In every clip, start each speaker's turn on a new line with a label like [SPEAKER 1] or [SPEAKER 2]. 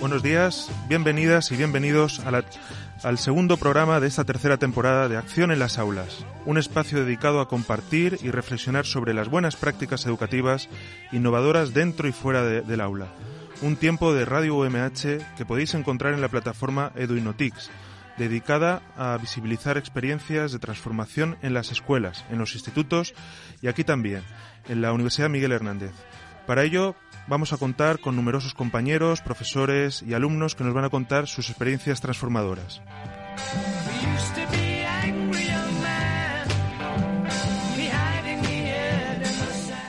[SPEAKER 1] Buenos días, bienvenidas y bienvenidos al segundo programa de esta tercera temporada de Acción en las Aulas, un espacio dedicado a compartir y reflexionar sobre las buenas prácticas educativas innovadoras dentro y fuera de- del aula. Un tiempo de Radio UMH que podéis encontrar en la plataforma Eduinotix, dedicada a visibilizar experiencias de transformación en las escuelas, en los institutos y aquí también, en la Universidad Miguel Hernández. Para ello, vamos a contar con numerosos compañeros, profesores y alumnos que nos van a contar sus experiencias transformadoras.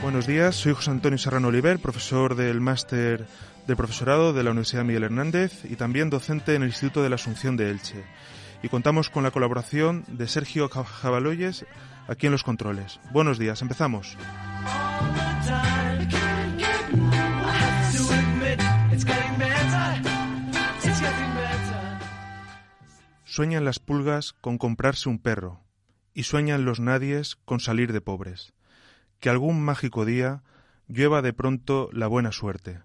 [SPEAKER 1] Buenos días, soy José Antonio Serrano Oliver, profesor del máster de profesorado de la Universidad Miguel Hernández y también docente en el Instituto de la Asunción de Elche. Y contamos con la colaboración de Sergio Jabaloyes aquí en los controles. Buenos días, empezamos. Sueñan las pulgas con comprarse un perro y sueñan los nadies con salir de pobres. Que algún mágico día llueva de pronto la buena suerte,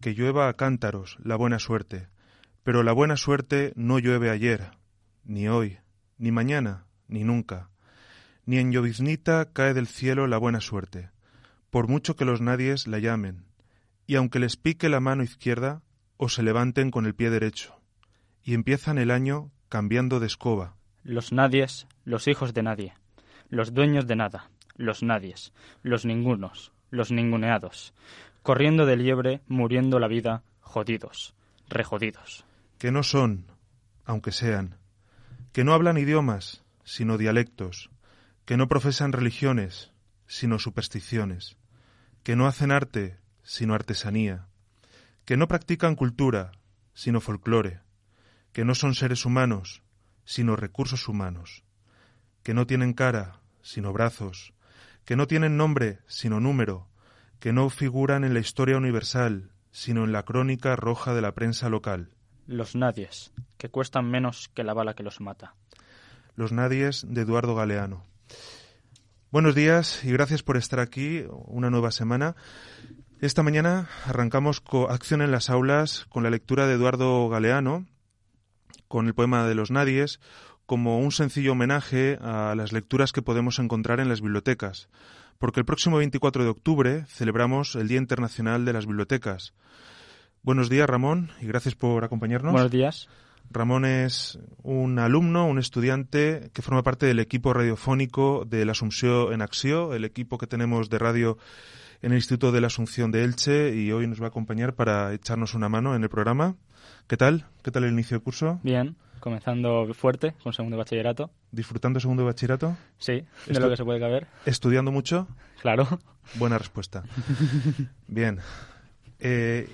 [SPEAKER 1] que llueva a cántaros la buena suerte, pero la buena suerte no llueve ayer, ni hoy, ni mañana, ni nunca. Ni en lloviznita cae del cielo la buena suerte, por mucho que los nadies la llamen, y aunque les pique la mano izquierda, o se levanten con el pie derecho, y empiezan el año cambiando de escoba.
[SPEAKER 2] Los nadies, los hijos de nadie, los dueños de nada, los nadies, los ningunos, los ninguneados, corriendo de liebre, muriendo la vida, jodidos, rejodidos.
[SPEAKER 1] Que no son, aunque sean, que no hablan idiomas, sino dialectos, que no profesan religiones, sino supersticiones, que no hacen arte, sino artesanía, que no practican cultura, sino folclore, que no son seres humanos, sino recursos humanos, que no tienen cara, sino brazos, que no tienen nombre, sino número, que no figuran en la historia universal, sino en la crónica roja de la prensa local.
[SPEAKER 2] Los nadies, que cuestan menos que la bala que los mata.
[SPEAKER 1] Los nadies de Eduardo Galeano. Buenos días y gracias por estar aquí una nueva semana. Esta mañana arrancamos con Acción en las Aulas con la lectura de Eduardo Galeano, con el poema de los nadies, como un sencillo homenaje a las lecturas que podemos encontrar en las bibliotecas, porque el próximo 24 de octubre celebramos el Día Internacional de las Bibliotecas. Buenos días, Ramón, y gracias por acompañarnos.
[SPEAKER 2] Buenos días.
[SPEAKER 1] Ramón es un alumno, un estudiante que forma parte del equipo radiofónico de la Asunción en Axio, el equipo que tenemos de radio en el Instituto de la Asunción de Elche y hoy nos va a acompañar para echarnos una mano en el programa. ¿Qué tal? ¿Qué tal el inicio de curso?
[SPEAKER 2] Bien, comenzando fuerte con segundo de bachillerato.
[SPEAKER 1] ¿Disfrutando segundo de bachillerato?
[SPEAKER 2] Sí, de lo que se puede caber.
[SPEAKER 1] ¿Estudiando mucho?
[SPEAKER 2] Claro.
[SPEAKER 1] Buena respuesta. Bien. Eh,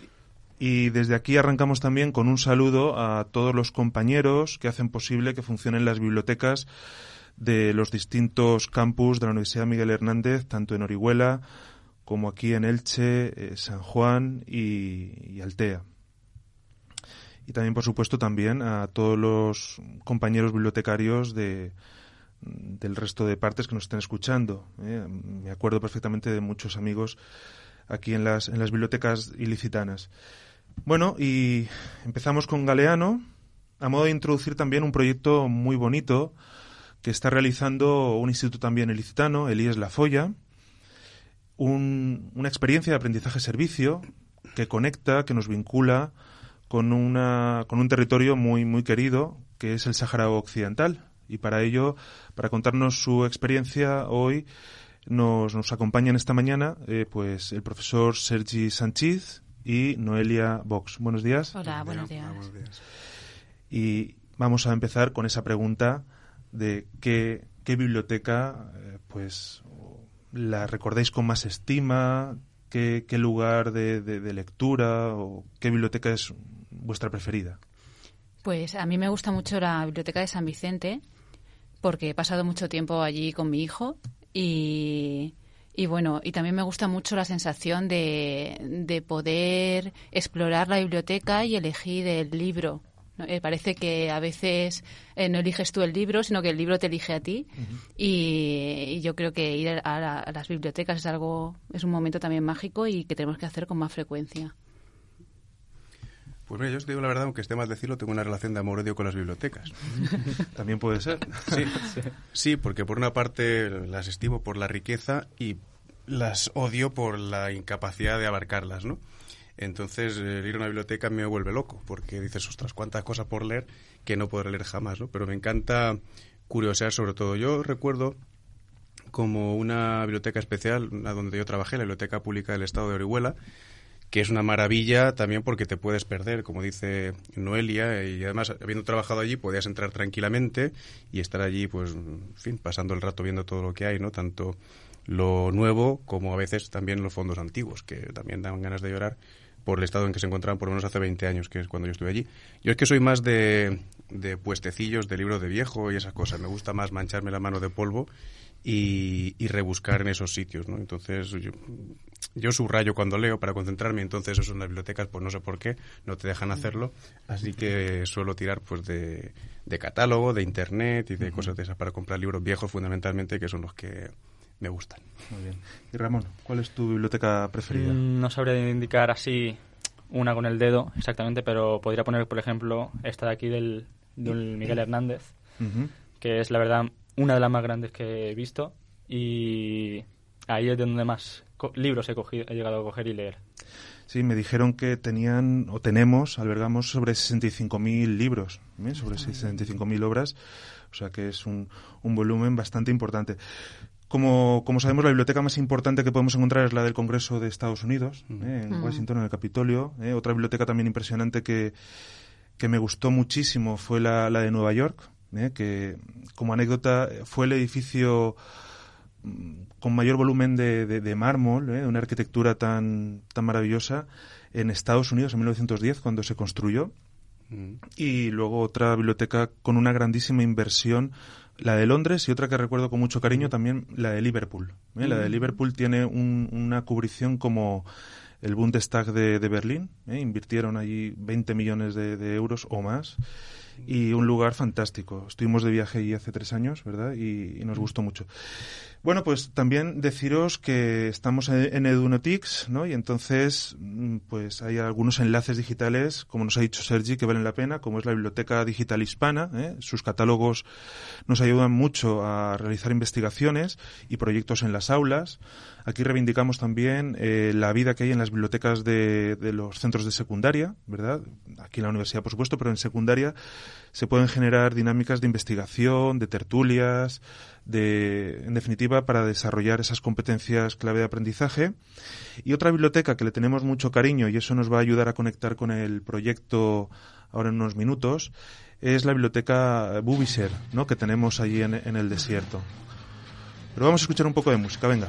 [SPEAKER 1] y desde aquí arrancamos también con un saludo a todos los compañeros que hacen posible que funcionen las bibliotecas de los distintos campus de la Universidad Miguel Hernández, tanto en Orihuela como aquí en Elche, eh, San Juan y, y Altea. Y también, por supuesto, también a todos los compañeros bibliotecarios de, del resto de partes que nos estén escuchando. ¿eh? Me acuerdo perfectamente de muchos amigos aquí en las, en las bibliotecas ilicitanas. Bueno, y empezamos con Galeano, a modo de introducir también un proyecto muy bonito que está realizando un instituto también ilicitano, el IES La Folla, un- una experiencia de aprendizaje-servicio que conecta, que nos vincula con, una, con un territorio muy, muy querido, que es el Sáhara Occidental. Y para ello, para contarnos su experiencia hoy, nos, nos acompañan esta mañana eh, pues el profesor Sergi Sánchez y Noelia Vox. Buenos días.
[SPEAKER 3] Hola, buenos días.
[SPEAKER 1] Y, vamos a empezar con esa pregunta de qué, qué biblioteca eh, pues la recordáis con más estima, qué, lugar de, lectura o qué biblioteca es vuestra preferida.
[SPEAKER 3] Pues a mí me gusta mucho la biblioteca de San Vicente porque he pasado mucho tiempo allí con mi hijo y, bueno, y también me gusta mucho la sensación de poder explorar la biblioteca y elegir el libro eh, parece que a veces eh, no eliges tú el libro, sino que el libro te elige a ti. y, yo creo que ir a, las bibliotecas es algo, es un momento también mágico y que tenemos que hacer con más frecuencia.
[SPEAKER 4] Pues mira, yo os digo la verdad, aunque esté mal decirlo, tengo una relación de amor-odio con las bibliotecas.
[SPEAKER 1] También puede ser.
[SPEAKER 4] Sí, sí, porque por una parte las estimo por la riqueza y las odio por la incapacidad de abarcarlas, ¿no? Entonces, ir a una biblioteca me vuelve loco, porque dices, ostras, cuántas cosas por leer que no podré leer jamás, ¿no? Pero me encanta curiosear sobre todo. Yo recuerdo como una biblioteca especial, a donde yo trabajé, la Biblioteca Pública del Estado de Orihuela, que es una maravilla también porque te puedes perder, como dice Noelia, y además, habiendo trabajado allí, podías entrar tranquilamente y estar allí, pues, en fin, pasando el rato viendo todo lo que hay, ¿no? Tanto lo nuevo como a veces también los fondos antiguos, que también dan ganas de llorar por el estado en que se encontraban por lo menos hace 20 años, que es cuando yo estuve allí. Yo es que soy más de, de puestecillos, de libros de viejo y esas cosas. Me gusta más mancharme la mano de polvo y, y rebuscar en esos sitios, ¿no? Entonces, yo, yo, subrayo cuando leo para concentrarme, entonces eso en las bibliotecas, pues no sé por qué, no te dejan hacerlo, así que suelo tirar pues de, de catálogo, de internet y de cosas de esas para comprar libros viejos fundamentalmente, que son los que me gustan.
[SPEAKER 1] Muy bien. Y Ramón, ¿cuál es tu biblioteca preferida?
[SPEAKER 2] Mm, no sabría indicar así una con el dedo exactamente, pero podría poner, por ejemplo, esta de aquí del, del Miguel Hernández, que es la verdad una de las más grandes que he visto y ahí es de donde más libros he, cogido, he llegado a coger y leer.
[SPEAKER 1] Sí, me dijeron que tenían o tenemos, albergamos sobre 65.000 libros, ¿eh? sobre 65.000 obras, o sea que es un, un volumen bastante importante. Como, como, sabemos, la biblioteca más importante que podemos encontrar es la del Congreso de Estados Unidos, ¿eh? en Washington, en el Capitolio. ¿eh? Otra biblioteca también impresionante que, que me gustó muchísimo fue la, la de Nueva York, ¿eh? que como anécdota fue el edificio mm, con mayor volumen de, de, mármol, de una arquitectura tan, tan maravillosa en Estados Unidos en 1910 cuando se construyó. Y luego otra biblioteca con una grandísima inversión la de Londres y otra que recuerdo con mucho cariño también, la de Liverpool. ¿eh? La de mm. Liverpool tiene una cubrición como el Bundestag de, de Berlín. ¿eh? Invirtieron allí 20 millones de, euros o más. Y un lugar fantástico. Estuvimos de viaje allí hace tres años, ¿verdad? Y, y nos gustó mucho. Bueno, pues también deciros que estamos en Edunotix, ¿no? Y entonces, mm, pues hay algunos enlaces digitales, como nos ha dicho Sergi, que valen la pena, como es la Biblioteca Digital Hispana. ¿eh? Sus catálogos nos ayudan mucho a realizar investigaciones y proyectos en las aulas. Aquí reivindicamos también eh, la vida que hay en las bibliotecas de, de los centros de secundaria, ¿verdad? Aquí en la universidad, por supuesto, pero en secundaria se pueden generar dinámicas de investigación, de tertulias, de, en definitiva, para desarrollar esas competencias clave de aprendizaje. Y otra biblioteca que le tenemos mucho cariño y eso nos va a ayudar a conectar con el proyecto ahora en unos minutos es la biblioteca Bubiser, ¿no? que tenemos allí en, en el desierto. Pero vamos a escuchar un poco de música, venga.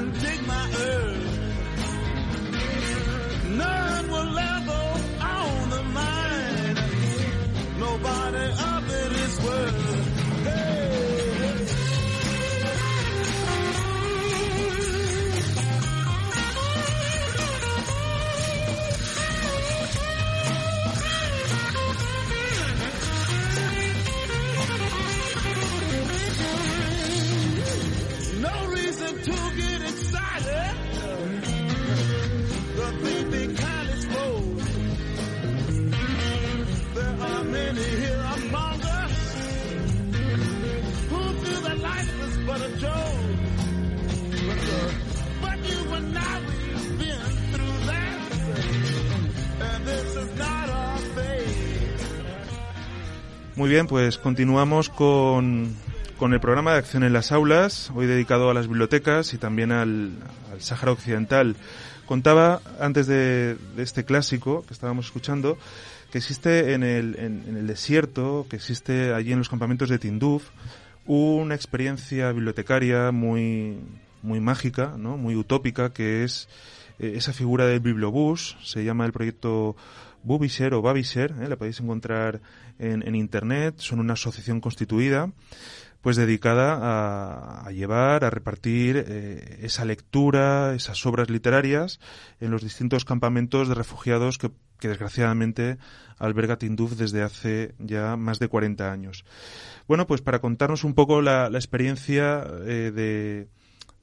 [SPEAKER 1] Muy bien, pues continuamos con, con el programa de acción en las aulas, hoy dedicado a las bibliotecas y también al, al Sáhara Occidental. Contaba antes de, este clásico que estábamos escuchando que existe en el, en, en el desierto, que existe allí en los campamentos de Tinduf, una experiencia bibliotecaria muy, muy mágica, ¿no? muy utópica, que es eh, esa figura del bibliobús, se llama el proyecto Bubisher o Babisher, ¿eh? la podéis encontrar en, en, Internet, son una asociación constituida pues dedicada a, a llevar, a repartir eh, esa lectura, esas obras literarias en los distintos campamentos de refugiados que, que desgraciadamente alberga Tinduf desde hace ya más de 40 años. Bueno, pues para contarnos un poco la, la experiencia eh, de,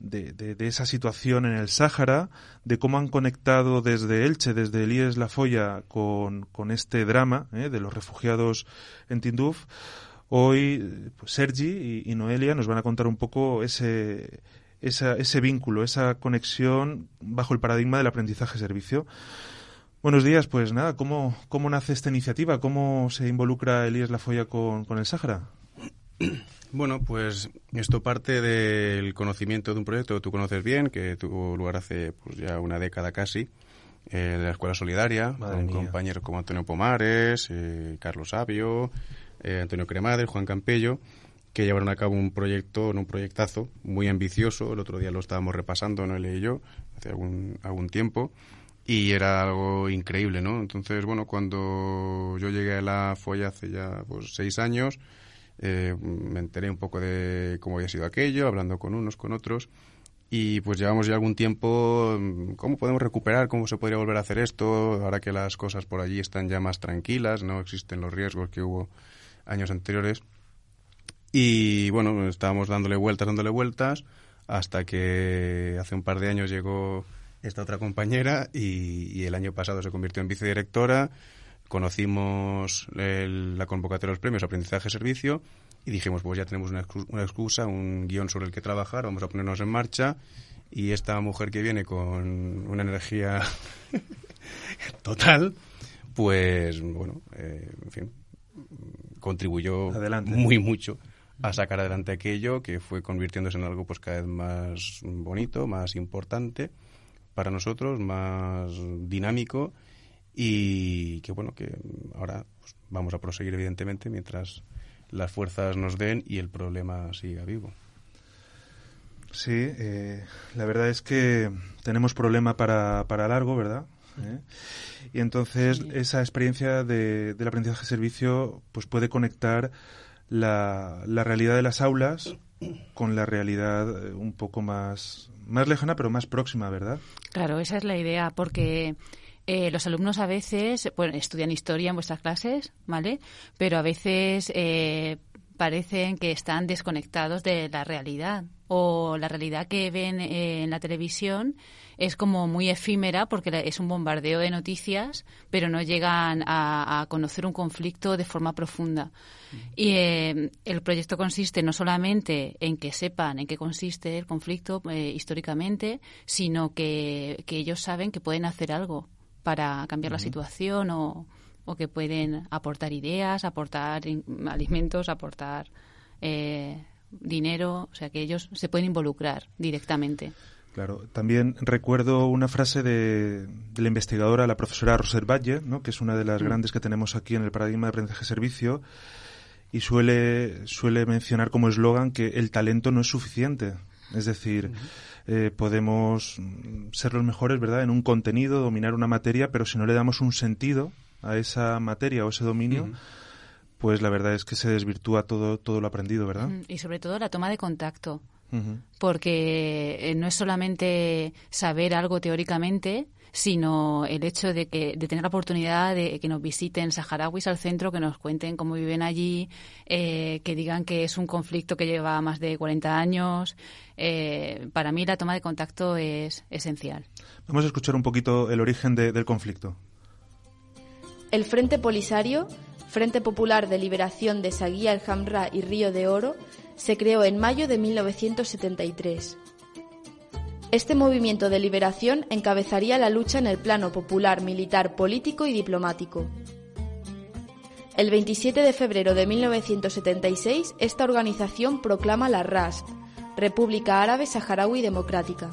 [SPEAKER 1] de, de, esa situación en el Sáhara, de cómo han conectado desde Elche, desde Elías La Folla, con, con este drama eh, de los refugiados en Tinduf. Hoy pues Sergi y, Noelia nos van a contar un poco ese, esa, ese vínculo, esa conexión bajo el paradigma del aprendizaje-servicio. Buenos días, pues nada, ¿cómo, ¿cómo nace esta iniciativa? ¿Cómo se involucra Elías Lafolla con, con el Sáhara?
[SPEAKER 4] Bueno, pues esto parte del conocimiento de un proyecto que tú conoces bien, que tuvo lugar hace pues, ya una década casi, eh, de la Escuela Solidaria,
[SPEAKER 1] Madre
[SPEAKER 4] con compañeros como Antonio Pomares, eh, Carlos Sabio, eh, Antonio Cremades, Juan Campello, que llevaron a cabo un proyecto, un proyectazo muy ambicioso. El otro día lo estábamos repasando, no leí yo, hace algún, algún tiempo, y era algo increíble, ¿no? Entonces, bueno, cuando yo llegué a la Folla hace ya pues, seis años, eh, me enteré un poco de cómo había sido aquello, hablando con unos, con otros, y pues llevamos ya algún tiempo, mm, ¿cómo podemos recuperar? ¿Cómo se podría volver a hacer esto? Ahora que las cosas por allí están ya más tranquilas, no existen los riesgos que hubo años anteriores. Y bueno, estábamos dándole vueltas, dándole vueltas, hasta que hace un par de años llegó esta otra compañera y, y el año pasado se convirtió en vicedirectora. Conocimos el, la convocatoria de los premios Aprendizaje-Servicio y dijimos, pues ya tenemos una, una excusa, un guion sobre el que trabajar, vamos a ponernos en marcha. Y esta mujer que viene con una energía total, pues bueno, eh, en fin, contribuyó
[SPEAKER 1] Adelante.
[SPEAKER 4] muy mucho a sacar adelante aquello que fue convirtiéndose en algo pues cada vez más bonito, más importante para nosotros, más dinámico y que bueno que ahora pues, vamos a proseguir evidentemente mientras las fuerzas nos den y el problema siga vivo.
[SPEAKER 1] Sí, eh, la verdad es que tenemos problema para, para largo, ¿verdad? ¿Eh? Y entonces sí. esa experiencia de, del aprendizaje-servicio pues puede conectar la, la, realidad de las aulas con la realidad eh, un poco más, más lejana, pero más próxima, ¿verdad?
[SPEAKER 3] Claro, esa es la idea, porque eh, los alumnos a veces bueno, estudian historia en vuestras clases, ¿vale? Pero a veces eh, parecen que están desconectados de la realidad o la realidad que ven eh, en la televisión es como muy efímera porque es un bombardeo de noticias, pero no llegan a, a conocer un conflicto de forma profunda. Y eh, el proyecto consiste no solamente en que sepan en qué consiste el conflicto eh, históricamente, sino que, que, ellos saben que pueden hacer algo para cambiar uh -huh. la situación o, o, que pueden aportar ideas, aportar alimentos, aportar eh, dinero, o sea que ellos se pueden involucrar directamente.
[SPEAKER 1] Claro, también recuerdo una frase de, de la investigadora, la profesora Roser Valle, ¿no? que es una de las mm. grandes que tenemos aquí en el paradigma de aprendizaje-servicio, y suele, suele mencionar como eslogan que el talento no es suficiente. Es decir, uh -huh. Eh, podemos ser los mejores, ¿verdad?, en un contenido, dominar una materia, pero si no le damos un sentido a esa materia o ese dominio, pues la verdad es que se desvirtúa todo, todo lo aprendido, ¿verdad?
[SPEAKER 3] Y sobre todo la toma de contacto. Uh -huh. Porque eh, no es solamente saber algo teóricamente, sino el hecho de que de tener la oportunidad de que nos visiten saharauis al centro, que nos cuenten cómo viven allí, eh, que digan que es un conflicto que lleva más de 40 años. Eh, para mí la toma de contacto es esencial.
[SPEAKER 1] Vamos a escuchar un poquito el origen de, del conflicto.
[SPEAKER 5] El Frente Polisario Frente Popular de Liberación de Saguía el Hamra y Río de Oro, se creó en mayo de 1973. Este movimiento de liberación encabezaría la lucha en el plano popular, militar, político y diplomático. El 27 de febrero de 1976, esta organización proclama la RASP, República Árabe Saharaui Democrática.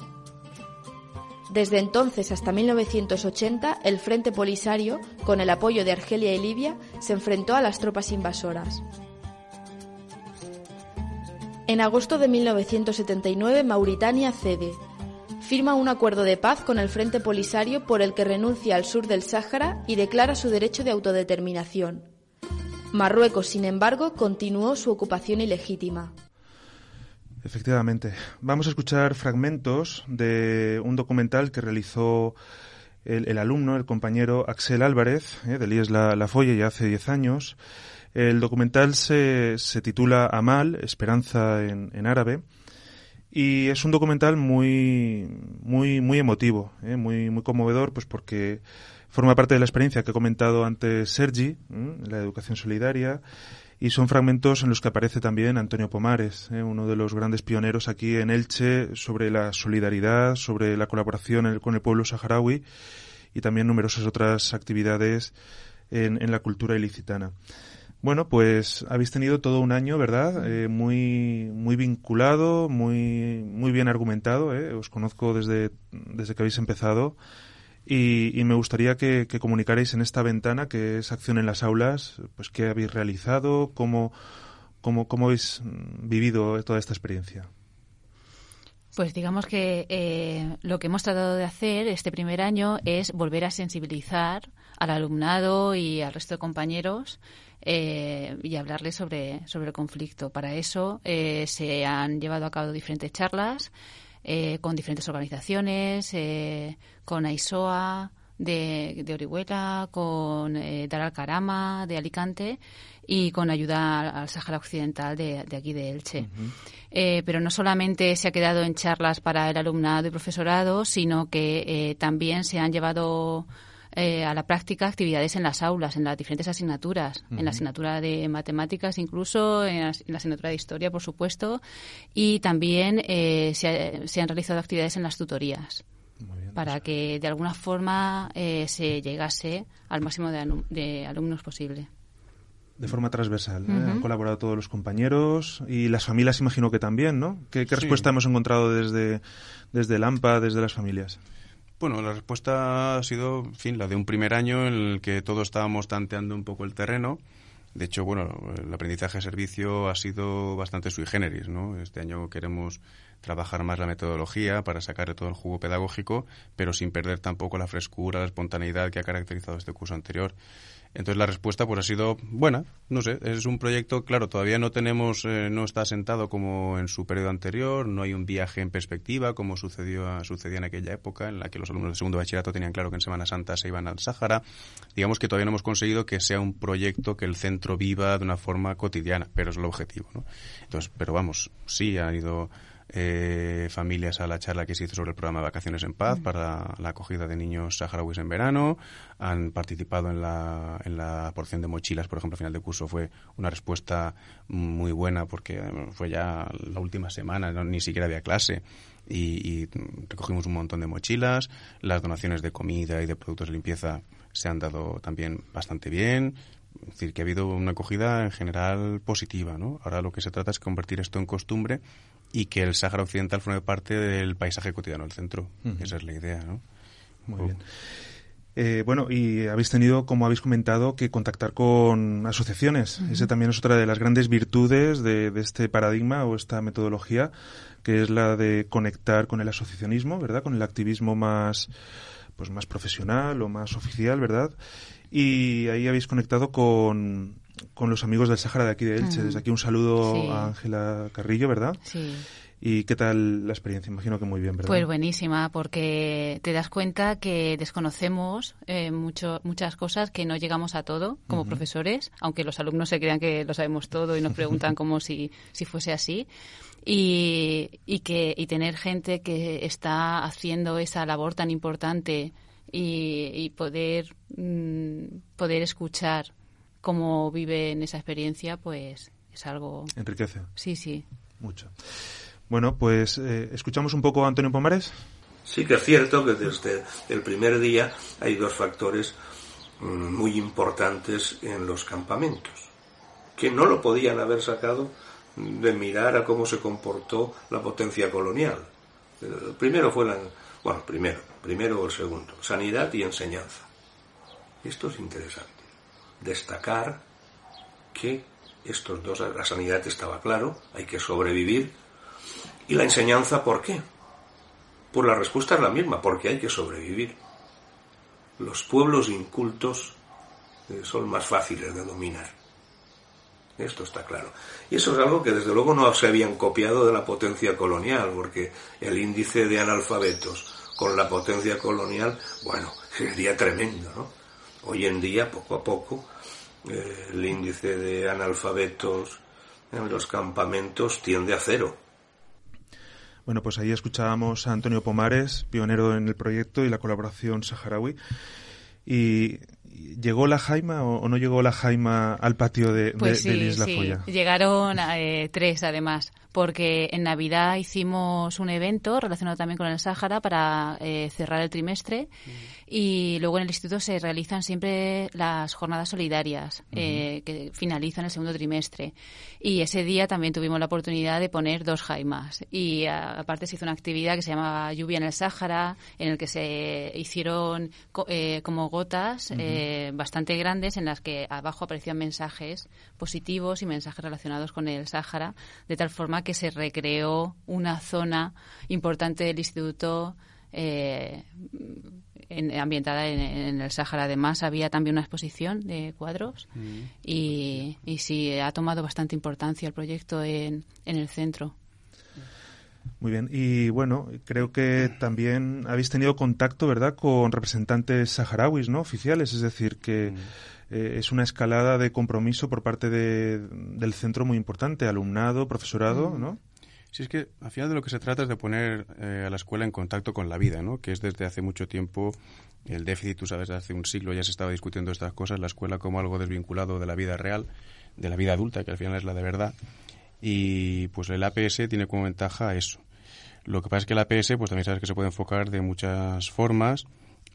[SPEAKER 5] Desde entonces hasta 1980, el Frente Polisario, con el apoyo de Argelia y Libia, se enfrentó a las tropas invasoras. En agosto de 1979, Mauritania cede. Firma un acuerdo de paz con el Frente Polisario por el que renuncia al sur del Sáhara y declara su derecho de autodeterminación. Marruecos, sin embargo, continuó su ocupación ilegítima.
[SPEAKER 1] Efectivamente. Vamos a escuchar fragmentos de un documental que realizó el, alumno, el compañero Axel Álvarez, eh, del La, la ya hace 10 años. El documental se, se titula Amal, Esperanza en, en, árabe, y es un documental muy, muy, muy emotivo, eh, muy, muy conmovedor, pues porque forma parte de la experiencia que he comentado antes Sergi, la educación solidaria, y son fragmentos en los que aparece también Antonio Pomares, ¿eh? uno de los grandes pioneros aquí en Elche sobre la solidaridad, sobre la colaboración con el pueblo saharaui y también numerosas otras actividades en, la cultura ilicitana. Bueno, pues habéis tenido todo un año, ¿verdad? Eh, muy, muy vinculado, muy, muy bien argumentado. ¿eh? Os conozco desde, desde que habéis empezado y, me gustaría que, comunicarais en esta ventana que es Acción en las Aulas, pues qué habéis realizado, cómo, cómo, cómo habéis vivido toda esta experiencia.
[SPEAKER 3] Pues digamos que eh, lo que hemos tratado de hacer este primer año es volver a sensibilizar al alumnado y al resto de compañeros eh, y hablarles sobre, sobre el conflicto. Para eso eh, se han llevado a cabo diferentes charlas eh, con diferentes organizaciones, eh, con AISOA de, de Orihuela, con eh, Dar al Carama de Alicante y con ayuda al Sahara Occidental de, de aquí de Elche. eh, pero no solamente se ha quedado en charlas para el alumnado y profesorado, sino que eh, también se han llevado eh, a la práctica actividades en las aulas, en las diferentes asignaturas, en la asignatura de matemáticas incluso, en la, asignatura de historia, por supuesto, y también eh, se, han realizado actividades en las tutorías. para pues que de alguna forma eh, se llegase al máximo de, alumnos posible.
[SPEAKER 1] De forma transversal. Han colaborado todos los compañeros y las familias, imagino que también, ¿no? ¿Qué, respuesta hemos encontrado desde, desde el AMPA, desde las familias?
[SPEAKER 4] Bueno, la respuesta ha sido, en fin, la de un primer año en el que todos estábamos tanteando un poco el terreno. De hecho, bueno, el aprendizaje de servicio ha sido bastante sui generis, ¿no? Este año queremos trabajar más la metodología para sacarle todo el jugo pedagógico, pero sin perder tampoco la frescura, la espontaneidad que ha caracterizado este curso anterior. Entonces la respuesta pues ha sido buena, no sé, es un proyecto, claro, todavía no tenemos, eh, no está asentado como en su periodo anterior, no hay un viaje en perspectiva como sucedió en aquella época en la que los alumnos de segundo bachillerato tenían claro que en Semana Santa se iban al Sáhara. Digamos que todavía no hemos conseguido que sea un proyecto que el centro viva de una forma cotidiana, pero es el objetivo, ¿no? Entonces, pero vamos, sí ha ido eh, familias a la charla que se hizo sobre el programa de Vacaciones en Paz mm. para la acogida de niños saharauis en verano. Han participado en la, en la porción de mochilas, por ejemplo, al final de curso fue una respuesta muy buena porque fue ya la última semana, ni siquiera había clase. Y, recogimos un montón de mochilas. Las donaciones de comida y de productos de limpieza se han dado también bastante bien. Es decir, que ha habido una acogida en general positiva, ¿no? Ahora lo que se trata es convertir esto en costumbre y que el Sáhara Occidental forme parte del paisaje cotidiano del centro. Esa es la idea, ¿no?
[SPEAKER 1] Muy bien. Eh, bueno, y habéis tenido, como habéis comentado, que contactar con asociaciones. Esa también es otra de las grandes virtudes de, este paradigma o esta metodología, que es la de conectar con el asociacionismo, ¿verdad? Con el activismo más, pues más profesional o más oficial, ¿verdad? Y ahí habéis conectado con, con los amigos del Sahara de aquí de Elche. Desde aquí un saludo a Ángela Carrillo, ¿verdad?
[SPEAKER 3] Sí.
[SPEAKER 1] ¿Y qué tal la experiencia? Imagino que muy bien, ¿verdad?
[SPEAKER 3] Pues buenísima, porque te das cuenta que desconocemos eh, mucho, muchas cosas, que no llegamos a todo como profesores, aunque los alumnos se crean que lo sabemos todo y nos preguntan como si, si fuese así. Y, y, que, y tener gente que está haciendo esa labor tan importante y, y poder, mm, poder escuchar cómo viven esa experiencia, pues es algo...
[SPEAKER 1] Enriquece.
[SPEAKER 3] Sí, sí.
[SPEAKER 1] Mucho. Bueno, pues eh, escuchamos un poco a Antonio Pomares.
[SPEAKER 6] Sí que es cierto que desde el primer día hay dos factores mm, muy importantes en los campamentos, que no lo podían haber sacado de mirar a cómo se comportó la potencia colonial. El primero fue la, bueno, primero, primero o el segundo, sanidad y enseñanza. Esto es interesante. Destacar que estos dos, la sanidad estaba claro, hay que sobrevivir. Y la enseñanza, ¿por qué? Pues la respuesta es la misma, porque hay que sobrevivir. Los pueblos incultos eh, son más fáciles de dominar. Esto está claro. Y eso es algo que desde luego no se habían copiado de la potencia colonial, porque el índice de analfabetos con la potencia colonial, bueno, sería tremendo, ¿no? Hoy en día, poco a poco, eh, el índice de analfabetos en los campamentos tiende a cero.
[SPEAKER 1] Bueno, pues ahí escuchábamos a Antonio Pomares, pionero en el proyecto y la colaboración saharaui. Y ¿Llegó la Jaima o, no llegó la Jaima al patio de,
[SPEAKER 3] pues
[SPEAKER 1] de,
[SPEAKER 3] Isla
[SPEAKER 1] sí.
[SPEAKER 3] Llegaron eh, tres además, porque en Navidad hicimos un evento relacionado también con el Sáhara para eh, cerrar el trimestre y luego en el instituto se realizan siempre las jornadas solidarias eh, que finalizan el segundo trimestre. Y ese día también tuvimos la oportunidad de poner dos jaimas. Y aparte se hizo una actividad que se llamaba Lluvia en el Sáhara en el que se hicieron como gotas eh, bastante grandes en las que abajo aparecían mensajes positivos y mensajes relacionados con el Sáhara, de tal forma que se recreó una zona importante del instituto eh, ambientada en, el Sáhara. Además, había también una exposición de cuadros mm. y, y sí, ha tomado bastante importancia el proyecto en, en el centro.
[SPEAKER 1] Muy bien. Y bueno, creo que también habéis tenido contacto, ¿verdad?, con representantes saharauis, ¿no? Oficiales. Es decir, que mm. eh, es una escalada de compromiso por parte de, del centro muy importante, alumnado, profesorado, mm. ¿no?
[SPEAKER 4] Sí, es que al final de lo que se trata es de poner eh, a la escuela en contacto con la vida, ¿no? Que es desde hace mucho tiempo el déficit, tú sabes, hace un siglo ya se estaba discutiendo estas cosas, la escuela como algo desvinculado de la vida real, de la vida adulta, que al final es la de verdad. Y pues el APS tiene como ventaja eso, lo que pasa es que la APS, pues también sabes que se puede enfocar de muchas formas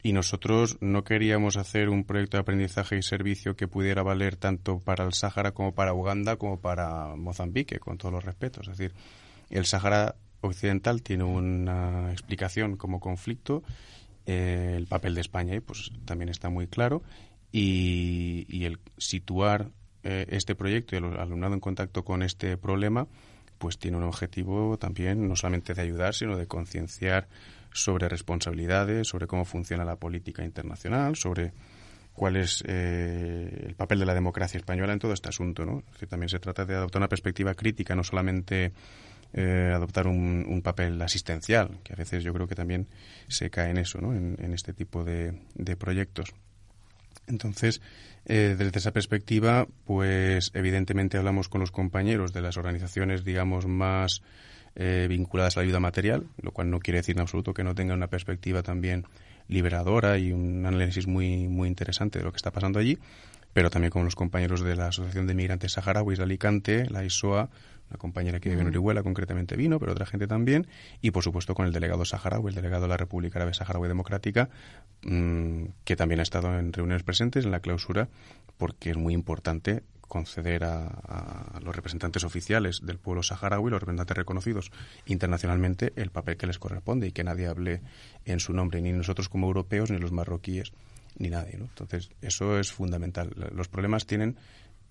[SPEAKER 4] y nosotros no queríamos hacer un proyecto de aprendizaje y servicio que pudiera valer tanto para el Sáhara como para Uganda como para Mozambique, con todos los respetos. Es decir, el Sáhara Occidental tiene una explicación como conflicto, eh, el papel de España ahí pues también está muy claro y, el situar eh, este proyecto y el alumnado en contacto con este problema pues tiene un objetivo también no solamente de ayudar, sino de concienciar sobre responsabilidades, sobre cómo funciona la política internacional, sobre cuál es eh, el papel de la democracia española en todo este asunto. ¿no? también se trata de adoptar una perspectiva crítica, no solamente eh, adoptar un, papel asistencial, que a veces yo creo que también se cae en eso, ¿no? en, este tipo de proyectos. Entonces, eh, desde esa perspectiva, pues evidentemente hablamos con los compañeros de las organizaciones, digamos, más eh, vinculadas a la ayuda material, lo cual no quiere decir en absoluto que no tengan una perspectiva también liberadora y un análisis muy, muy interesante de lo que está pasando allí, pero también con los compañeros de la Asociación de Migrantes Saharauis de Alicante, la ISOA, una compañera que vive en Orihuela concretamente vino, pero otra gente también, y por supuesto con el delegado saharaui, el delegado de la República Árabe Saharaui Democrática, mm, que también ha estado en reuniones presentes en la clausura, porque es muy importante conceder a, los representantes oficiales del pueblo saharaui, los representantes reconocidos internacionalmente, el papel que les corresponde y que nadie hable en su nombre, ni nosotros como europeos, ni los marroquíes, ni nadie. Entonces, eso es fundamental. Los problemas tienen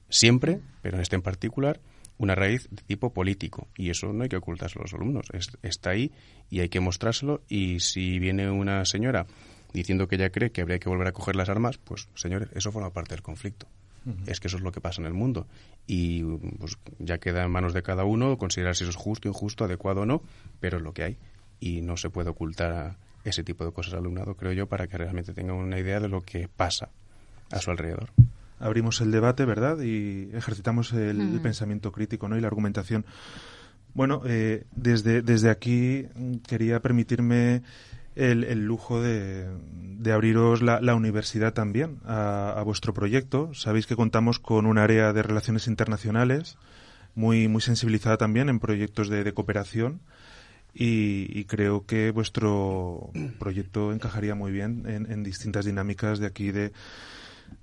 [SPEAKER 4] siempre, pero en este en particular, una raíz de tipo político y eso no hay que ocultárselo a los alumnos. está ahí y hay que mostrárselo y si viene una señora diciendo que ella cree que habría que volver a coger las armas, pues señores, eso forma parte del conflicto. Es que eso es lo que pasa en el mundo y pues, ya queda en manos de cada uno considerar si eso es justo, injusto, adecuado o no, pero es lo que hay y no se puede ocultar ese tipo de cosas al alumnado, creo yo, para que realmente tenga una idea de lo que pasa a su alrededor
[SPEAKER 1] abrimos el debate, ¿verdad? Y ejercitamos el, pensamiento crítico, ¿no? Y la argumentación. Bueno, eh, desde, desde aquí quería permitirme el, lujo de, de abriros la, la, universidad también a, a, vuestro proyecto. Sabéis que contamos con un área de relaciones internacionales muy, muy sensibilizada también en proyectos de, de cooperación. Y, creo que vuestro proyecto encajaría muy bien en, en distintas dinámicas de aquí de,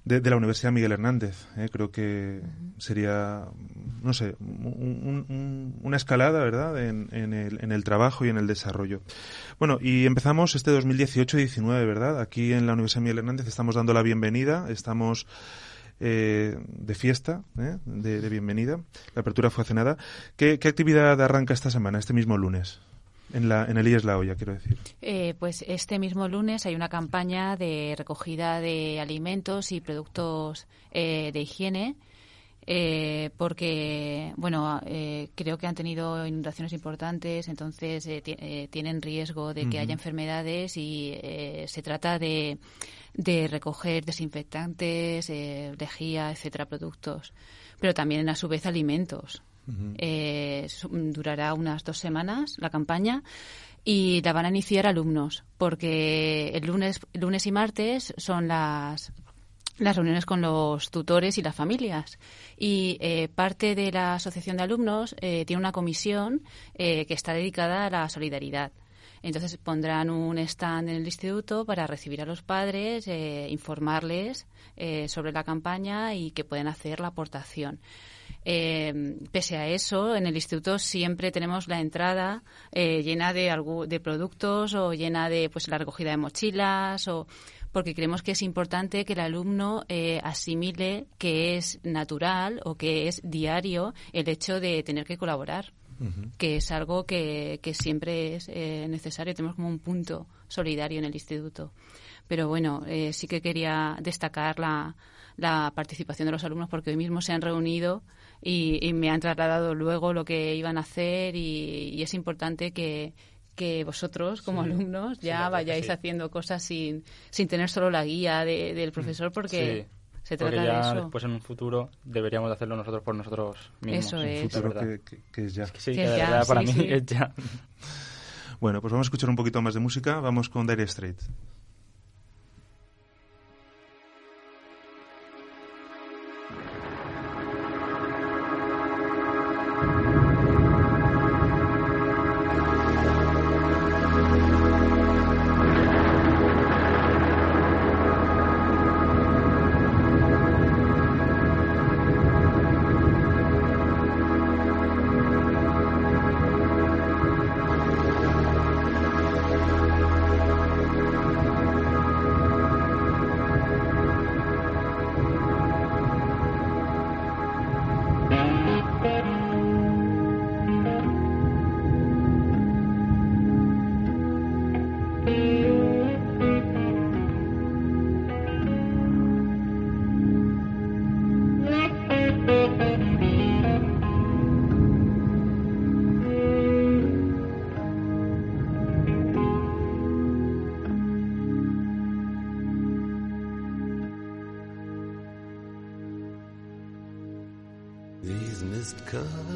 [SPEAKER 1] de, la Universidad Miguel Hernández. ¿eh? Creo que sería, no sé, una escalada, ¿verdad?, en, el, en, el, trabajo y en el desarrollo. Bueno, y empezamos este 2018-19, ¿verdad? Aquí en la Universidad Miguel Hernández estamos dando la bienvenida, estamos... Eh, de fiesta, ¿eh? de, bienvenida. La apertura fue hace nada. ¿Qué, ¿Qué actividad arranca esta semana, este mismo lunes? En, la, en el IES La Olla, quiero decir.
[SPEAKER 3] Eh, pues este mismo lunes hay una campaña de recogida de alimentos y productos eh, de higiene. Eh, porque, bueno, creo que han tenido inundaciones importantes, entonces tienen riesgo de que haya enfermedades y se trata de, de recoger desinfectantes, lejía, etcétera, productos, pero también a su vez alimentos eh, durará unas dos semanas la campaña y la van a iniciar alumnos, porque el lunes, lunes y martes son las las reuniones con los tutores y las familias. Y eh, parte de la asociación de alumnos eh, tiene una comisión que está dedicada a la solidaridad. Entonces pondrán un stand en el instituto para recibir a los padres, informarles sobre la campaña y que pueden hacer la aportación. Eh, pese a eso, en el instituto siempre tenemos la entrada eh, llena de, de productos o llena de pues la recogida de mochilas o porque creemos que es importante que el alumno eh, asimile que es natural o que es diario el hecho de tener que colaborar. que es algo que, que siempre es necesario. Tenemos como un punto solidario en el instituto. Pero bueno, sí que quería destacar la, la participación de los alumnos porque hoy mismo se han reunido y, me han trasladado luego lo que iban a hacer y, es importante que, que vosotros como alumnos ya vayáis haciendo cosas sin, sin tener solo la guía del profesor porque se trata
[SPEAKER 2] ya
[SPEAKER 3] de eso.
[SPEAKER 2] después en un futuro deberíamos hacerlo nosotros por nosotros mismos.
[SPEAKER 3] Eso es.
[SPEAKER 1] Un futuro que, es ya.
[SPEAKER 2] Sí, que, de verdad para mí es ya.
[SPEAKER 1] Bueno, pues vamos a escuchar un poquito más de música. Vamos con Dire just come.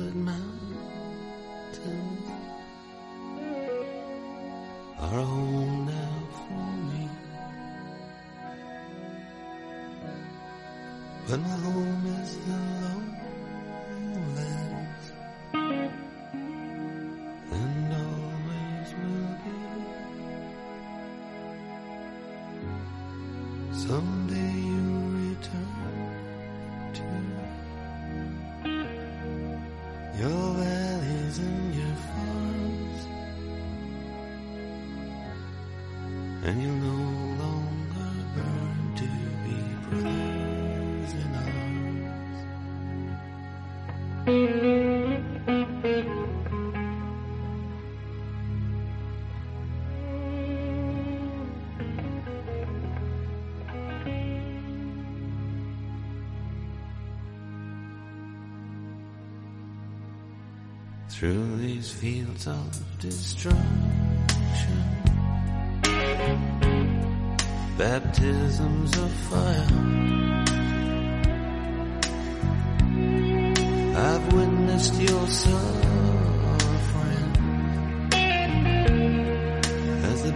[SPEAKER 7] and you'll no longer burn to be brothers in Through these fields of destruction Baptisms of fire. I've witnessed your suffering as the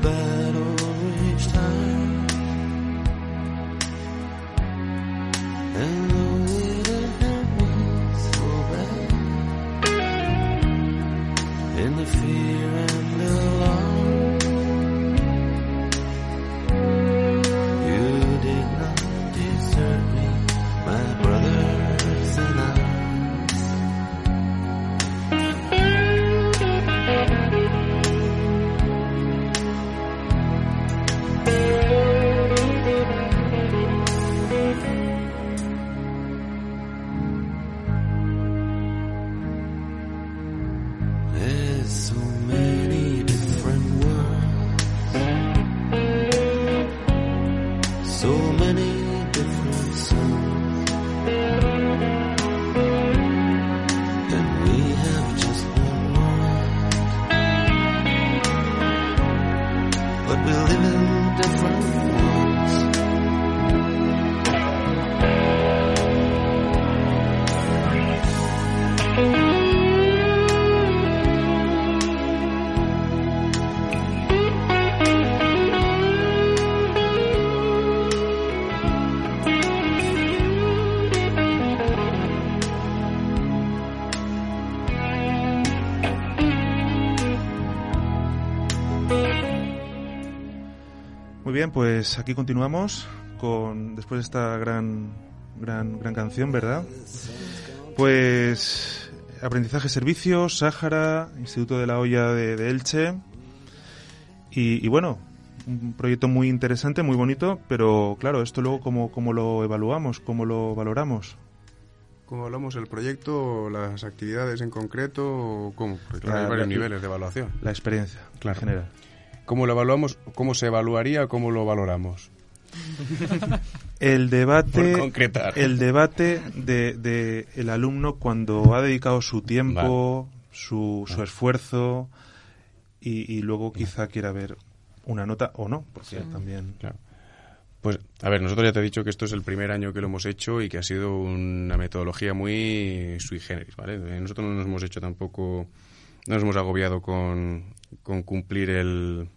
[SPEAKER 1] bien, pues aquí continuamos con después de esta gran gran gran canción, ¿verdad? Pues aprendizaje servicios, Sáhara, Instituto de la Olla de, de Elche y, y bueno, un proyecto muy interesante, muy bonito, pero claro, esto luego cómo, cómo lo evaluamos, cómo lo valoramos.
[SPEAKER 4] ¿Cómo hablamos el proyecto, las actividades en concreto? o ¿Cómo? Porque claro,
[SPEAKER 1] La-
[SPEAKER 4] hay varios niveles de evaluación.
[SPEAKER 1] La experiencia,
[SPEAKER 4] Claro.
[SPEAKER 1] en general.
[SPEAKER 4] ¿Cómo lo evaluamos? ¿Cómo se evaluaría? ¿Cómo lo valoramos?
[SPEAKER 1] El debate,
[SPEAKER 4] Por concretar.
[SPEAKER 1] el debate de, de el alumno cuando ha dedicado su tiempo, su, su esfuerzo y, y luego quizá quiera ver una nota o no, porque también
[SPEAKER 4] Claro. Pues, a ver, nosotros ya te he dicho que esto es el primer año que lo hemos hecho y que ha sido una metodología muy sui generis, ¿vale? Nosotros no nos hemos hecho tampoco, no nos hemos agobiado con, con cumplir el,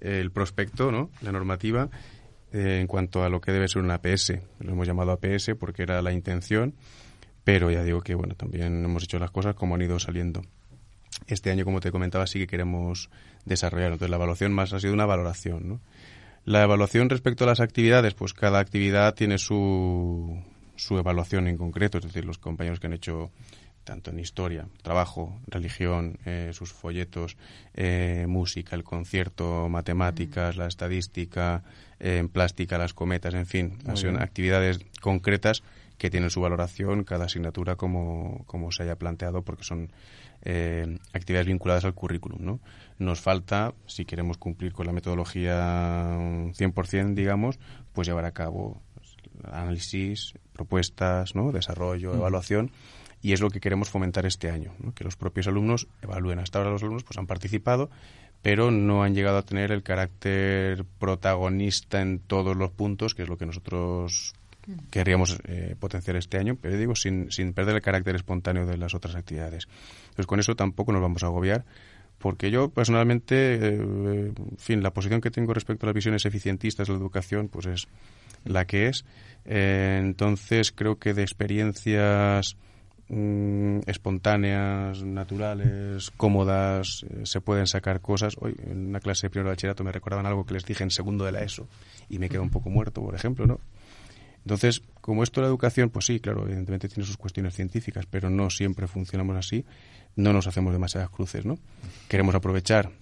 [SPEAKER 4] el prospecto, ¿no? La normativa eh, en cuanto a lo que debe ser una APS. Lo hemos llamado APS porque era la intención, pero ya digo que, bueno, también hemos hecho las cosas como han ido saliendo. Este año, como te comentaba, sí que queremos desarrollar. Entonces, la evaluación más ha sido una valoración, ¿no? La evaluación respecto a las actividades, pues cada actividad tiene su, su evaluación en concreto, es decir, los compañeros que han hecho tanto en historia, trabajo, religión, eh, sus folletos, eh, música, el concierto, matemáticas, la estadística, eh, en plástica, las cometas, en fin, son actividades concretas que tienen su valoración cada asignatura como, como se haya planteado porque son eh, actividades vinculadas al currículum. ¿no? Nos falta, si queremos cumplir con la metodología mm, 100%, digamos, pues llevar a cabo análisis, propuestas, ¿no? desarrollo, evaluación y es lo que queremos fomentar este año, ¿no? que los propios alumnos evalúen. Hasta ahora los alumnos pues han participado, pero no han llegado a tener el carácter protagonista en todos los puntos, que es lo que nosotros querríamos eh, potenciar este año, pero digo sin, sin perder el carácter espontáneo de las otras actividades. Entonces con eso tampoco nos vamos a agobiar, porque yo personalmente, eh, en fin, la posición que tengo respecto a las visiones eficientistas de la educación, pues es la que es. Eh, entonces creo que de experiencias mm, espontáneas, naturales, cómodas, eh, se pueden sacar cosas. Hoy en una clase de primero de bachillerato me recordaban algo que les dije en segundo de la ESO y me quedé un poco muerto, por ejemplo, ¿no? Entonces, como esto de la educación, pues sí, claro, evidentemente tiene sus cuestiones científicas, pero no siempre funcionamos así, no nos hacemos demasiadas cruces, ¿no? Queremos aprovechar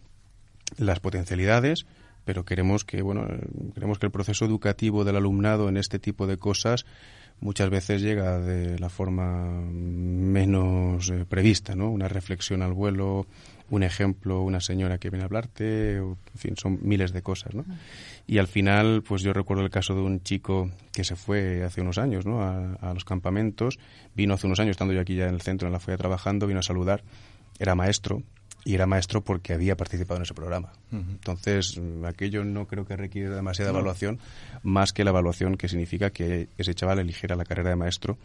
[SPEAKER 4] las potencialidades, pero queremos que, bueno, eh, queremos que el proceso educativo del alumnado en este tipo de cosas muchas veces llega de la forma menos eh, prevista, ¿no? Una reflexión al vuelo, un ejemplo, una señora que viene a hablarte, o, en fin, son miles de cosas, ¿no? Y al final, pues yo recuerdo el caso de un chico que se fue hace unos años, ¿no? A, a los campamentos, vino hace unos años, estando yo aquí ya en el centro, en la folla trabajando, vino a saludar, era maestro, y era maestro porque había participado en ese programa. Entonces, mm, aquello no creo que requiere demasiada evaluación, más que la evaluación que significa que ese chaval eligiera la carrera de maestro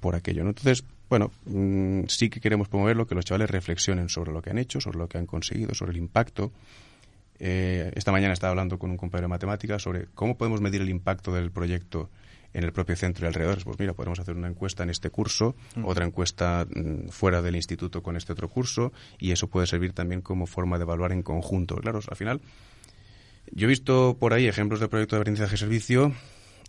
[SPEAKER 4] por aquello. ¿no? Entonces, bueno, mm, sí que queremos promoverlo, que los chavales reflexionen sobre lo que han hecho, sobre lo que han conseguido, sobre el impacto. Eh, esta mañana estaba hablando con un compañero de matemáticas sobre cómo podemos medir el impacto del proyecto en el propio centro y alrededor. Pues mira, podemos hacer una encuesta en este curso, otra encuesta mm, fuera del instituto con este otro curso, y eso puede servir también como forma de evaluar en conjunto. Claro, al final, yo he visto por ahí ejemplos de proyectos de aprendizaje-servicio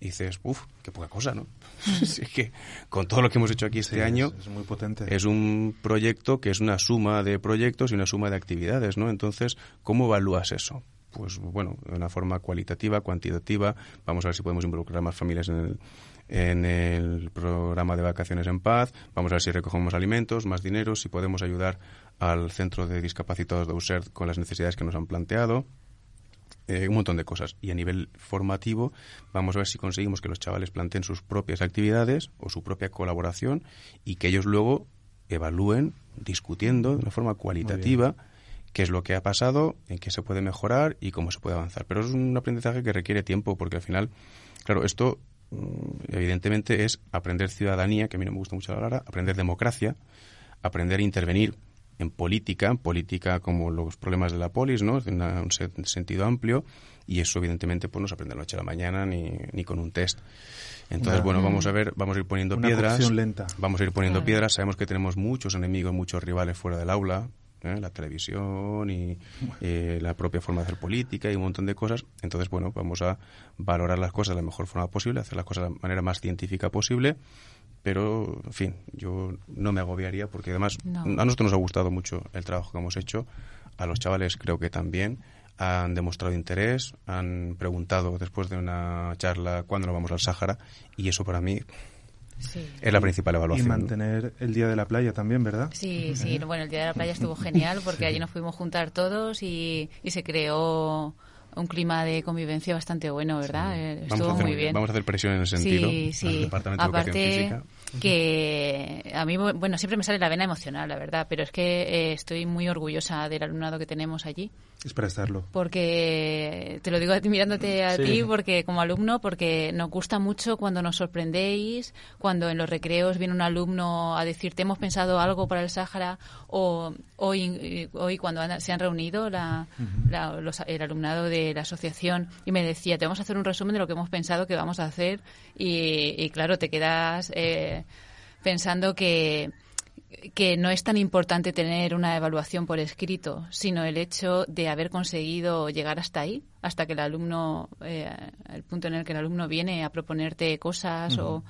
[SPEAKER 4] y dices, uff, qué poca cosa, ¿no? Si es que con todo lo que hemos hecho aquí este
[SPEAKER 1] Sí,
[SPEAKER 4] año,
[SPEAKER 1] es, es muy potente.
[SPEAKER 4] es un proyecto que es una suma de proyectos y una suma de actividades, ¿no? Entonces, ¿cómo evalúas eso? Pues bueno, de una forma cualitativa, cuantitativa. Vamos a ver si podemos involucrar más familias en el, en el programa de vacaciones en paz. Vamos a ver si recogemos alimentos, más dinero, si podemos ayudar al centro de discapacitados de USERD con las necesidades que nos han planteado. Eh, un montón de cosas. Y a nivel formativo, vamos a ver si conseguimos que los chavales planteen sus propias actividades o su propia colaboración y que ellos luego evalúen, discutiendo de una forma cualitativa qué es lo que ha pasado, en qué se puede mejorar y cómo se puede avanzar. Pero es un aprendizaje que requiere tiempo porque al final, claro, esto mm, evidentemente es aprender ciudadanía, que a mí no me gusta mucho la palabra, aprender democracia, aprender a intervenir en política, en política como los problemas de la polis, ¿no? En un se- sentido amplio, y eso evidentemente pues no se aprende de la noche a la mañana ni, ni con un test. Entonces,
[SPEAKER 1] Una-
[SPEAKER 4] bueno, vamos a ver, vamos a ir poniendo
[SPEAKER 1] Una
[SPEAKER 4] piedras.
[SPEAKER 1] lenta.
[SPEAKER 4] Vamos a ir poniendo
[SPEAKER 3] Claro.
[SPEAKER 4] piedras. Sabemos que tenemos muchos enemigos, muchos rivales fuera del aula. ¿Eh? la televisión y eh, la propia forma de hacer política y un montón de cosas. Entonces, bueno, vamos a valorar las cosas de la mejor forma posible, hacer las cosas de la manera más científica posible. Pero, en fin, yo no me agobiaría porque además
[SPEAKER 3] No.
[SPEAKER 4] a nosotros nos ha gustado mucho el trabajo que hemos hecho. A los chavales creo que también han demostrado interés, han preguntado después de una charla cuándo nos vamos al Sáhara y eso para mí
[SPEAKER 3] Sí.
[SPEAKER 4] es la principal
[SPEAKER 1] Y
[SPEAKER 4] evaluación. ¿no?
[SPEAKER 1] mantener el Día de la Playa también, ¿verdad?
[SPEAKER 3] Sí, sí, bueno, el día de la playa estuvo genial porque allí nos pudimos juntar todos y, y se creó un clima de convivencia bastante bueno, ¿verdad? Eh,
[SPEAKER 4] Vamos a,
[SPEAKER 3] Estuvo
[SPEAKER 4] hacer,
[SPEAKER 3] muy bien.
[SPEAKER 4] vamos a hacer presión en ese sentido
[SPEAKER 3] Sí,
[SPEAKER 4] al
[SPEAKER 3] sí.
[SPEAKER 4] Departamento de Educación
[SPEAKER 3] Aparte
[SPEAKER 4] Física.
[SPEAKER 3] que a mí, bueno, siempre me sale la vena emocional, la verdad, pero es que eh, estoy muy orgullosa del alumnado que tenemos allí
[SPEAKER 1] Es para estarlo.
[SPEAKER 3] porque te lo digo a ti, mirándote a
[SPEAKER 2] Sí.
[SPEAKER 3] ti porque como alumno porque nos gusta mucho cuando nos sorprendéis cuando en los recreos viene un alumno a decirte hemos pensado algo para el Sáhara o hoy hoy cuando han- se han reunido la, la- los- el alumnado de la asociación y me decía te vamos a hacer un resumen de lo que hemos pensado que vamos a hacer y, y claro te quedas eh, pensando que que no es tan importante tener una evaluación por escrito, sino el hecho de haber conseguido llegar hasta ahí, hasta que el alumno, eh, el punto en el que el alumno viene a proponerte cosas o,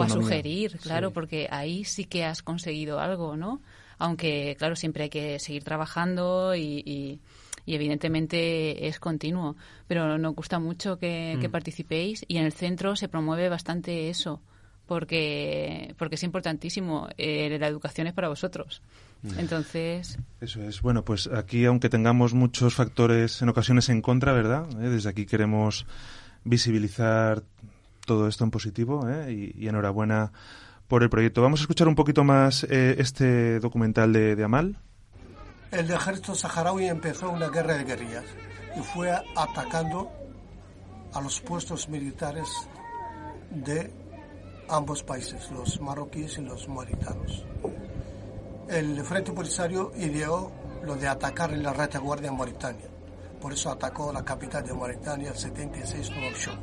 [SPEAKER 3] a sugerir, claro,
[SPEAKER 1] Sí.
[SPEAKER 3] porque ahí sí que has conseguido algo, ¿no? Aunque, claro, siempre hay que seguir trabajando y, y- y evidentemente es continuo, pero nos gusta mucho que, que participéis y en el centro se promueve bastante eso porque porque es importantísimo eh, la educación es para vosotros entonces
[SPEAKER 1] Eso es. Bueno, pues aquí, aunque tengamos muchos factores en ocasiones en contra, ¿verdad? ¿Eh? Desde aquí queremos visibilizar todo esto en positivo ¿eh? y, y enhorabuena por el proyecto. Vamos a escuchar un poquito más eh, este documental de, de Amal.
[SPEAKER 8] El ejército saharaui empezó una guerra de guerrillas y fue atacando a los puestos militares de ambos países, los marroquíes y los mauritanos. El Frente Polisario ideó lo de atacar en la retaguardia Mauritania. Por eso atacó la capital de Mauritania, el 76 Nouakchott.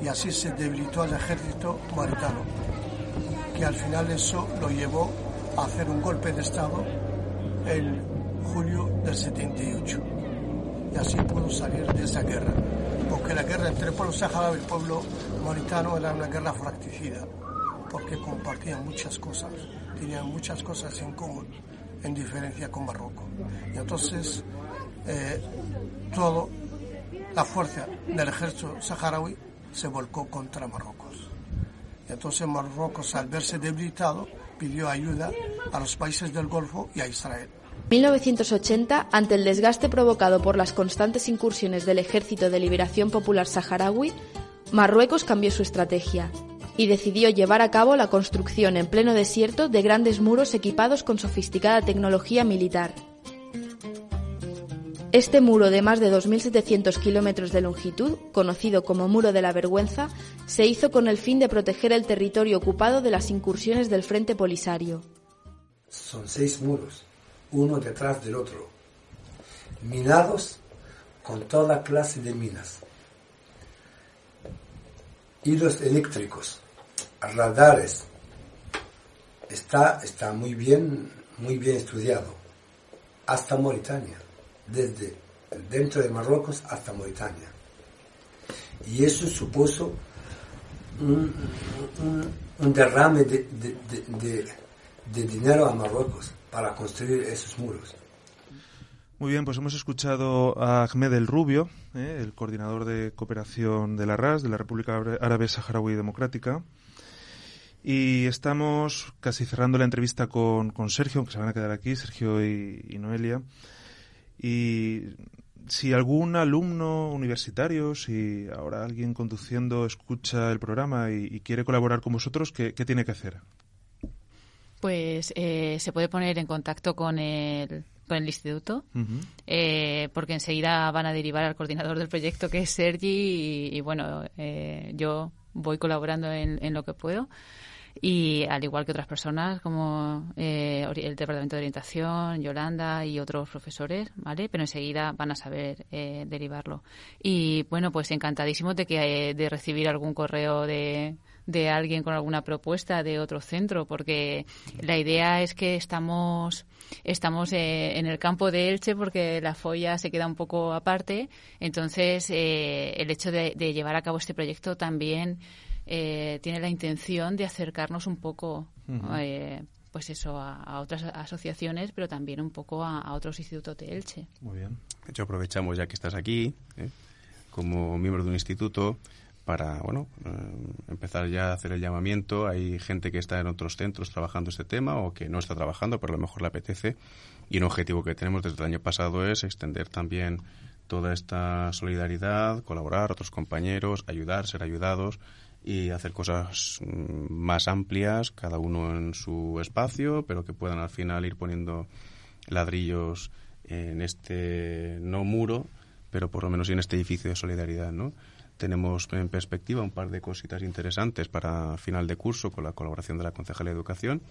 [SPEAKER 8] Y así se debilitó el ejército mauritano, que al final eso lo llevó a hacer un golpe de Estado en julio del 78. Y así pudo salir de esa guerra. Porque la guerra entre el pueblo saharaui y el pueblo mauritano era una guerra fracticida, porque compartían muchas cosas, tenían muchas cosas en común, en diferencia con Marruecos. Y entonces, eh, todo la fuerza del ejército saharaui se volcó contra Marruecos. Y entonces Marruecos, al verse debilitado, pidió ayuda a los países del Golfo y a Israel.
[SPEAKER 5] 1980, ante el desgaste provocado por las constantes incursiones del Ejército de Liberación Popular Saharaui, Marruecos cambió su estrategia y decidió llevar a cabo la construcción en pleno desierto de grandes muros equipados con sofisticada tecnología militar. Este muro de más de 2.700 kilómetros de longitud, conocido como Muro de la Vergüenza, se hizo con el fin de proteger el territorio ocupado de las incursiones del Frente Polisario.
[SPEAKER 9] Son seis muros, uno detrás del otro, minados con toda clase de minas, hilos eléctricos, radares. Está, está muy bien, muy bien estudiado. Hasta Mauritania, desde dentro de Marruecos hasta Mauritania. Y eso supuso un, derrame de, de- de- de- de dinero a Marruecos para construir esos muros.
[SPEAKER 1] Muy bien, pues hemos escuchado a Ahmed El Rubio, ¿eh? el coordinador de cooperación de la RAS, de la República Árabe Saharaui Democrática. Y estamos casi cerrando la entrevista con, con Sergio, que se van a quedar aquí, Sergio y, Noelia. Y si algún alumno universitario, si ahora alguien conduciendo escucha el programa y, y quiere colaborar con vosotros, ¿qué, qué tiene que hacer?
[SPEAKER 3] pues eh, se puede poner en contacto con el con el instituto eh, porque enseguida van a derivar al coordinador del proyecto que es Sergi y, y, bueno eh, yo voy colaborando en, en lo que puedo. Y al igual que otras personas como eh, el departamento de orientación Yolanda y otros profesores vale pero enseguida van a saber eh, derivarlo. Y bueno pues encantadísimos de que eh, de recibir algún correo de de alguien con alguna propuesta de otro centro, porque la idea es que estamos estamos eh, en el campo de Elche porque la folla se queda un poco aparte, entonces eh, el hecho de, llevar a cabo este proyecto también eh, tiene la intención de acercarnos un poco pues eso, a, otras asociaciones, pero también un poco a, otros institutos de Elche.
[SPEAKER 1] Muy bien.
[SPEAKER 4] De hecho, aprovechamos ya que estás aquí, como miembro de un instituto, para bueno eh, empezar ya a hacer el llamamiento. Hay gente que está en otros centros trabajando este tema o que no está trabajando, pero a lo mejor le apetece. Y un objetivo que tenemos desde el año pasado es extender también toda esta solidaridad, colaborar, otros compañeros, ayudar, ser ayudados y hacer cosas mm, más amplias, cada uno en su espacio, pero que puedan al final ir poniendo ladrillos en este no muro, pero por lo menos en este edificio de solidaridad, ¿no? Tenemos en perspectiva un par de cositas interesantes para final de curso con la colaboración de la Concejalía de Educación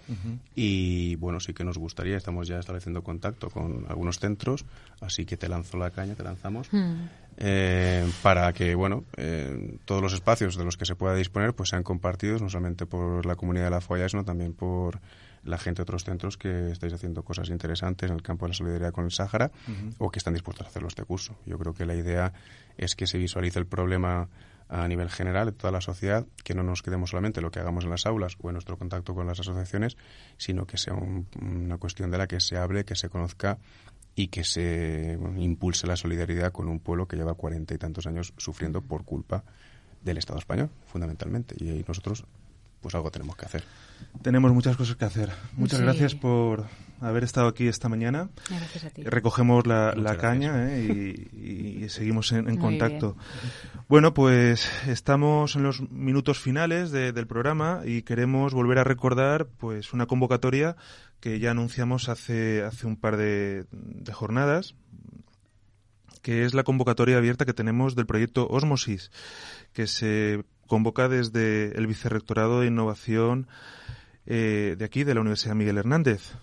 [SPEAKER 4] y bueno, sí que nos gustaría, estamos ya estableciendo contacto con algunos centros, así que te lanzo la caña, te lanzamos, hmm. eh, para que bueno, eh, todos los espacios de los que se pueda disponer pues sean compartidos no solamente por la comunidad de la Folla, sino también por la gente de otros centros que estáis haciendo cosas interesantes en el campo de la solidaridad con el Sáhara o que están dispuestos a hacerlo este curso. Yo creo que la idea es que se visualice el problema a nivel general de toda la sociedad, que no nos quedemos solamente en lo que hagamos en las aulas o en nuestro contacto con las asociaciones, sino que sea una cuestión de la que se hable, que se conozca y que se impulse la solidaridad con un pueblo que lleva cuarenta y tantos años sufriendo por culpa del Estado español, fundamentalmente. Y nosotros, pues algo tenemos que hacer.
[SPEAKER 1] Tenemos muchas cosas que hacer. Muchas gracias por haber estado aquí esta mañana.
[SPEAKER 3] Gracias a ti.
[SPEAKER 1] Recogemos la, caña ¿eh? y, seguimos en, contacto. Bueno, pues estamos en los minutos finales del programa y queremos volver a recordar pues una convocatoria que ya anunciamos hace, hace un par de, de jornadas, que es la convocatoria abierta que tenemos del proyecto Osmosis, que se convoca desde el Vicerrectorado de Innovación eh, de aquí, de la Universidad Miguel Hernández.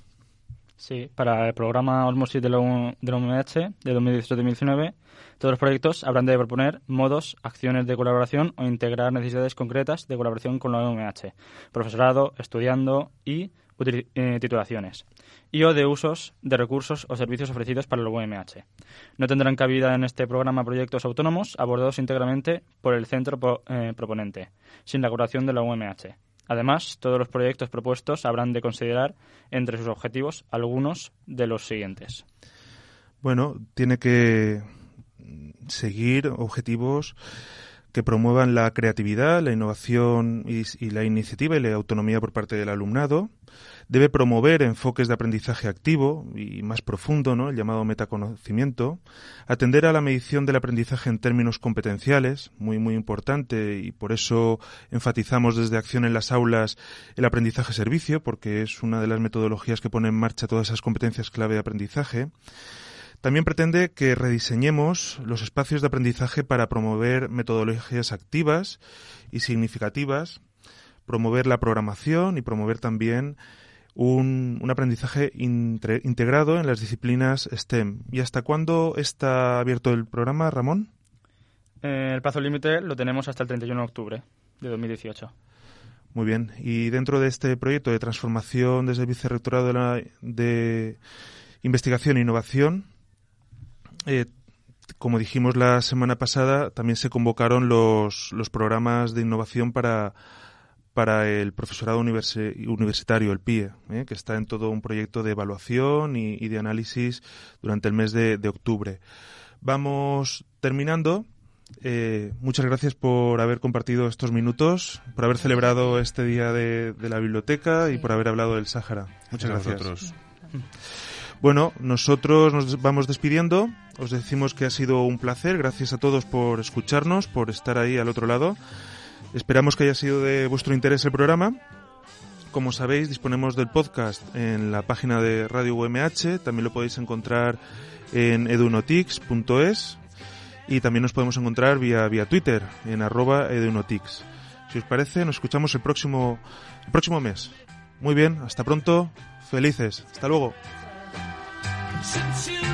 [SPEAKER 2] Sí, para el programa Osmosis de la, UMH de 2018-2019, todos los proyectos habrán de proponer modos, acciones de colaboración o integrar necesidades concretas de colaboración con la UMH, profesorado, estudiando y eh, titulaciones, y o de usos de recursos o servicios ofrecidos para la UMH. No tendrán cabida en este programa proyectos autónomos abordados íntegramente por el centro eh, proponente, sin la colaboración de la UMH. Además, todos los proyectos propuestos habrán de considerar entre sus objetivos algunos de los siguientes.
[SPEAKER 1] Bueno, tiene que seguir objetivos que promuevan la creatividad, la innovación y, la iniciativa y la autonomía por parte del alumnado, Debe promover enfoques de aprendizaje activo y más profundo, ¿no? el llamado metaconocimiento, atender a la medición del aprendizaje en términos competenciales, muy muy importante y por eso enfatizamos desde Acción en las aulas el aprendizaje servicio, porque es una de las metodologías que pone en marcha todas esas competencias clave de aprendizaje. También pretende que rediseñemos los espacios de aprendizaje para promover metodologías activas y significativas, promover la programación y promover también un, aprendizaje integrado en las disciplinas STEM. ¿Y hasta cuándo está abierto el programa, Ramón?
[SPEAKER 2] Eh, el plazo límite lo tenemos hasta el 31 de octubre de 2018.
[SPEAKER 1] Muy bien. Y dentro de este proyecto de transformación desde el Vicerrectorado de, la, de Investigación e Innovación, eh, como dijimos la semana pasada, también se convocaron los, los programas de innovación para para el profesorado universitario, el PIE, ¿eh? que está en todo un proyecto de evaluación y, de análisis durante el mes de, octubre. Vamos terminando. Eh, muchas gracias por haber compartido estos minutos, por haber celebrado este día de, la biblioteca y por haber hablado del Sáhara. Muchas gracias. Bueno, nosotros nos vamos despidiendo. Os decimos que ha sido un placer. Gracias a todos por escucharnos, por estar ahí al otro lado. Esperamos que haya sido de vuestro interés el programa. Como sabéis, disponemos del podcast en la página de Radio UMH. También lo podéis encontrar en edunotix.es y también nos podemos encontrar vía, vía Twitter en arroba edunotix. Si os parece, nos escuchamos el próximo, el próximo mes. Muy bien, hasta pronto, felices. Hasta luego. since you